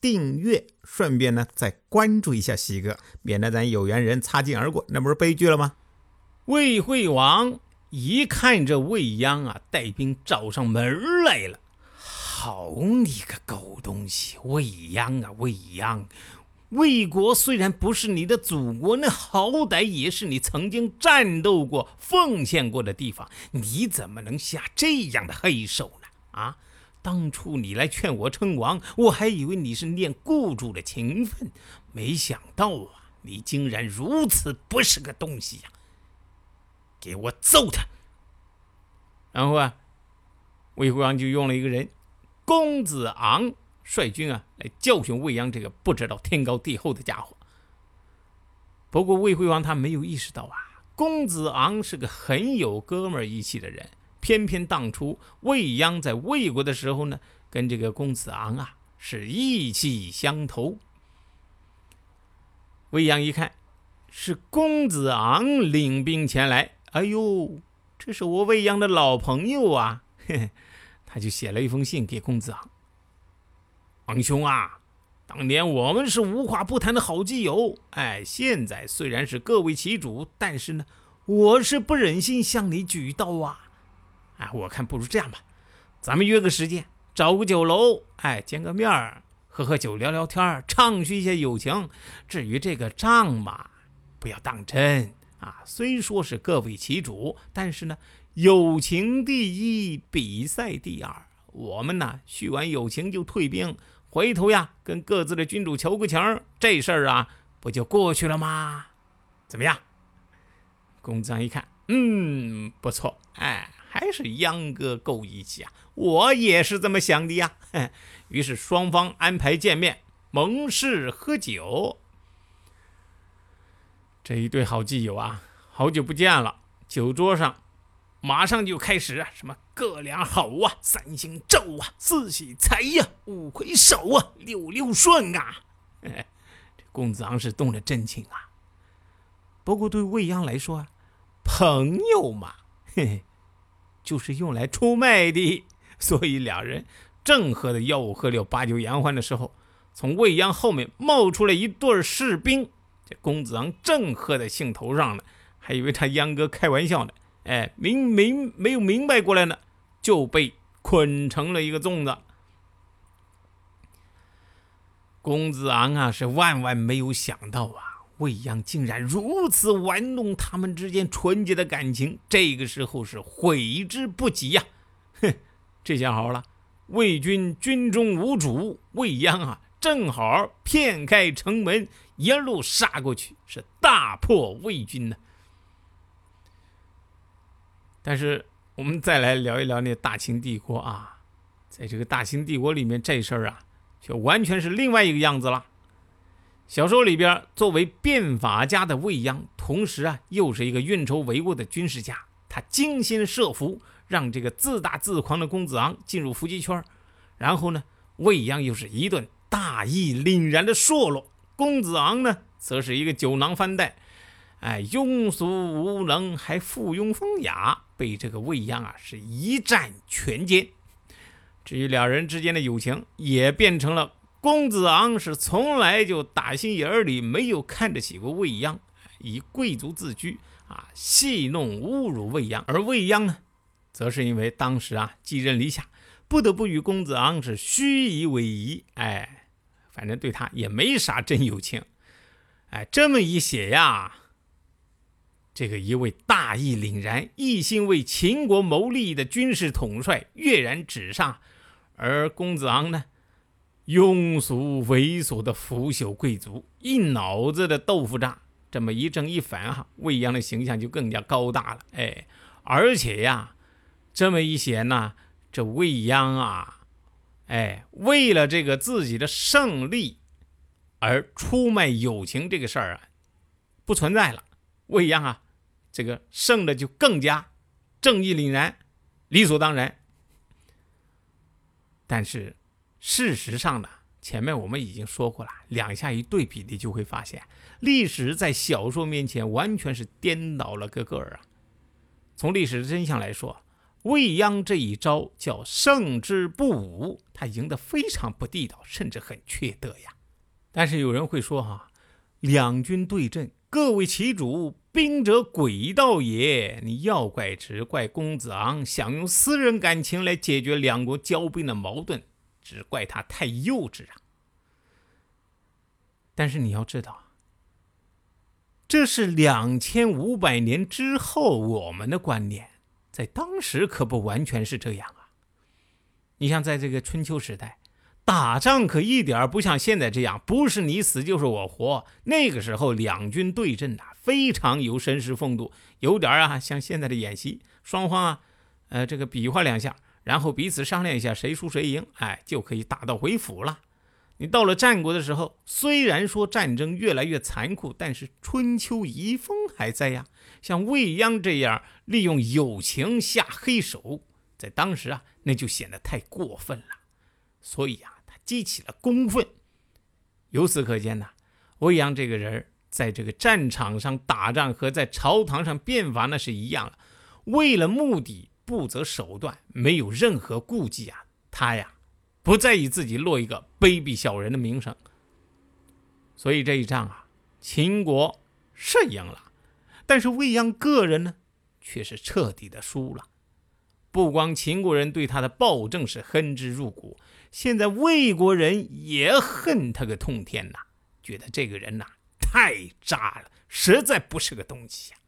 订阅。顺便呢，再关注一下西哥，免得咱有缘人擦肩而过，那不是悲剧了吗？魏惠王一看这未央啊，带兵找上门来了。好你个狗东西，未央啊，未央！魏国虽然不是你的祖国，那好歹也是你曾经战斗过、奉献过的地方，你怎么能下这样的黑手呢？啊！当初你来劝我称王，我还以为你是念雇主的情分，没想到啊，你竟然如此不是个东西呀！给我揍他！然后啊，魏惠王就用了一个人，公子昂率军啊，来教训魏阳这个不知道天高地厚的家伙。不过魏惠王他没有意识到啊，公子昂是个很有哥们义气的人。偏偏当初魏鞅在魏国的时候呢，跟这个公子昂啊是意气相投。魏鞅一看是公子昂领兵前来，哎呦，这是我魏鞅的老朋友啊！嘿嘿，他就写了一封信给公子昂：“昂兄啊，当年我们是无话不谈的好基友，哎，现在虽然是各为其主，但是呢，我是不忍心向你举刀啊。”哎，我看不如这样吧，咱们约个时间，找个酒楼，哎，见个面儿，喝喝酒，聊聊天儿畅叙一下友情。至于这个账嘛，不要当真啊。虽说是各为其主，但是呢，友情第一，比赛第二。我们呢，叙完友情就退兵，回头呀，跟各自的君主求个情，这事儿啊，不就过去了吗？怎么样？公子一看，嗯，不错，哎。还是秧歌够义气啊！我也是这么想的呀。于是双方安排见面，盟誓喝酒。这一对好基友啊，好久不见了。酒桌上马上就开始什么各两好啊，三星咒啊，四喜财呀，五魁首啊，六六顺啊。这公子昂是动了真情啊。不过对未央来说啊，朋友嘛，嘿嘿。就是用来出卖的，所以两人正喝的吆五喝六、把酒言欢的时候，从未央后面冒出来一对士兵。这公子昂正喝在兴头上呢，还以为他秧歌开玩笑呢。哎，明明没有明白过来呢，就被捆成了一个粽子。公子昂啊，是万万没有想到啊。未央竟然如此玩弄他们之间纯洁的感情，这个时候是悔之不及呀！哼，这下好了，魏军军中无主，未央啊，正好骗开城门，一路杀过去，是大破魏军呢。但是我们再来聊一聊那大秦帝国啊，在这个大秦帝国里面，这事儿啊，却完全是另外一个样子了。小说里边，作为变法家的未央，同时啊，又是一个运筹帷幄的军事家。他精心设伏，让这个自大自狂的公子昂进入伏击圈。然后呢，未央又是一顿大义凛然的说落。公子昂呢，则是一个酒囊饭袋，哎，庸俗无能，还附庸风雅，被这个未央啊是一战全歼。至于两人之间的友情，也变成了。公子昂是从来就打心眼里没有看得起过未央，以贵族自居啊，戏弄侮辱未央。而未央呢，则是因为当时啊寄人篱下，不得不与公子昂是虚以委蛇。哎，反正对他也没啥真友情。哎，这么一写呀，这个一位大义凛然、一心为秦国谋利的军事统帅跃然纸上，而公子昂呢？庸俗猥琐的腐朽贵族，一脑子的豆腐渣，这么一正一反哈，未央的形象就更加高大了。哎，而且呀，这么一写呢，这未央啊，哎，为了这个自己的胜利而出卖友情这个事儿啊，不存在了。未央啊，这个胜的就更加正义凛然、理所当然。但是事实上呢，前面我们已经说过了，两下一对比，你就会发现，历史在小说面前完全是颠倒了个个儿啊。从历史的真相来说，未央这一招叫胜之不武，他赢得非常不地道，甚至很缺德呀。但是有人会说哈，两军对阵。各为其主，兵者诡道也。你要怪只怪公子昂想用私人感情来解决两国交兵的矛盾，只怪他太幼稚啊！但是你要知道，这是两千五百年之后我们的观念，在当时可不完全是这样啊。你像在这个春秋时代。打仗可一点不像现在这样，不是你死就是我活。那个时候两军对阵呐，非常有绅士风度，有点啊像现在的演习，双方啊，呃这个比划两下，然后彼此商量一下谁输谁赢，哎就可以打道回府了。你到了战国的时候，虽然说战争越来越残酷，但是春秋遗风还在呀。像未央这样利用友情下黑手，在当时啊，那就显得太过分了。所以啊。激起了公愤，由此可见呢，魏阳这个人在这个战场上打仗和在朝堂上变法那是一样了，为了目的不择手段，没有任何顾忌啊！他呀，不在意自己落一个卑鄙小人的名声。所以这一仗啊，秦国是赢了，但是魏阳个人呢，却是彻底的输了。不光秦国人对他的暴政是恨之入骨。现在魏国人也恨他个痛天呐，觉得这个人呐太渣了，实在不是个东西呀。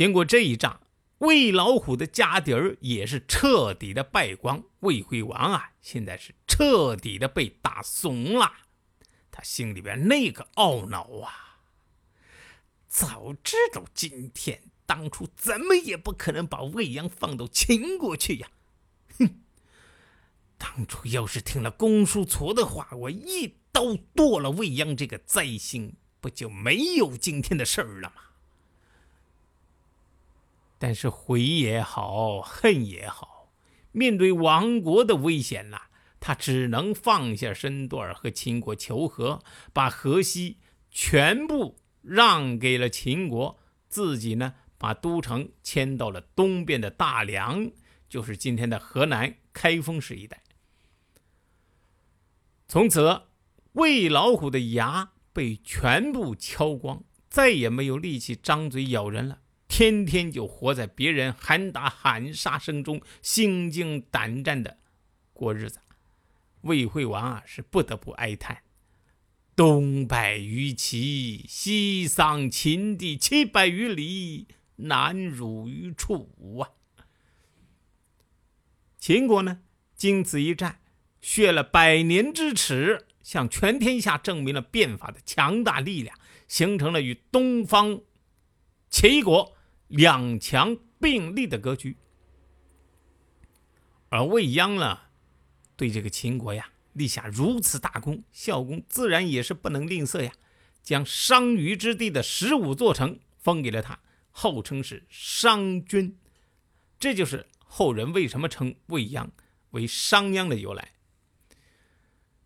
经过这一仗，魏老虎的家底儿也是彻底的败光，魏惠王啊，现在是彻底的被打怂了。他心里边那个懊恼啊，早知道今天当初怎么也不可能把魏阳放到秦国去呀。哼！当初要是听了公叔痤的话，我一刀剁了未央这个灾星，不就没有今天的事儿了吗？但是悔也好，恨也好，面对亡国的危险呐，他只能放下身段和秦国求和，把河西全部让给了秦国，自己呢，把都城迁到了东边的大梁。就是今天的河南开封市一带。从此，魏老虎的牙被全部敲光，再也没有力气张嘴咬人了。天天就活在别人喊打喊杀声中，心惊胆战的过日子。魏惠王啊，是不得不哀叹：“东败于齐，西丧秦地七百余里，难辱于楚啊！”秦国呢，经此一战，血了百年之耻，向全天下证明了变法的强大力量，形成了与东方齐国两强并立的格局。而未央呢，对这个秦国呀立下如此大功，孝公自然也是不能吝啬呀，将商於之地的十五座城封给了他，号称是商君，这就是。后人为什么称未央为商鞅的由来？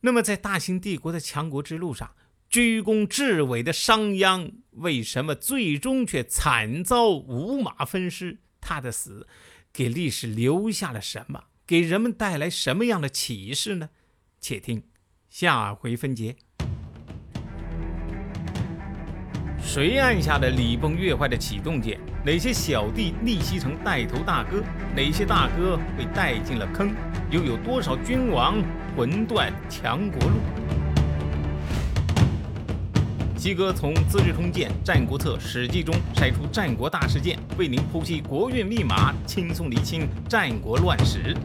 那么，在大秦帝国的强国之路上，居功至伟的商鞅为什么最终却惨遭五马分尸？他的死给历史留下了什么？给人们带来什么样的启示呢？且听下回分解。谁按下了礼崩乐坏的启动键？哪些小弟逆袭成带头大哥？哪些大哥被带进了坑？又有多少君王魂断强国路？鸡哥从《资治通鉴》《战国策》《史记》中筛出战国大事件，为您剖析国运密码，轻松理清战国乱史。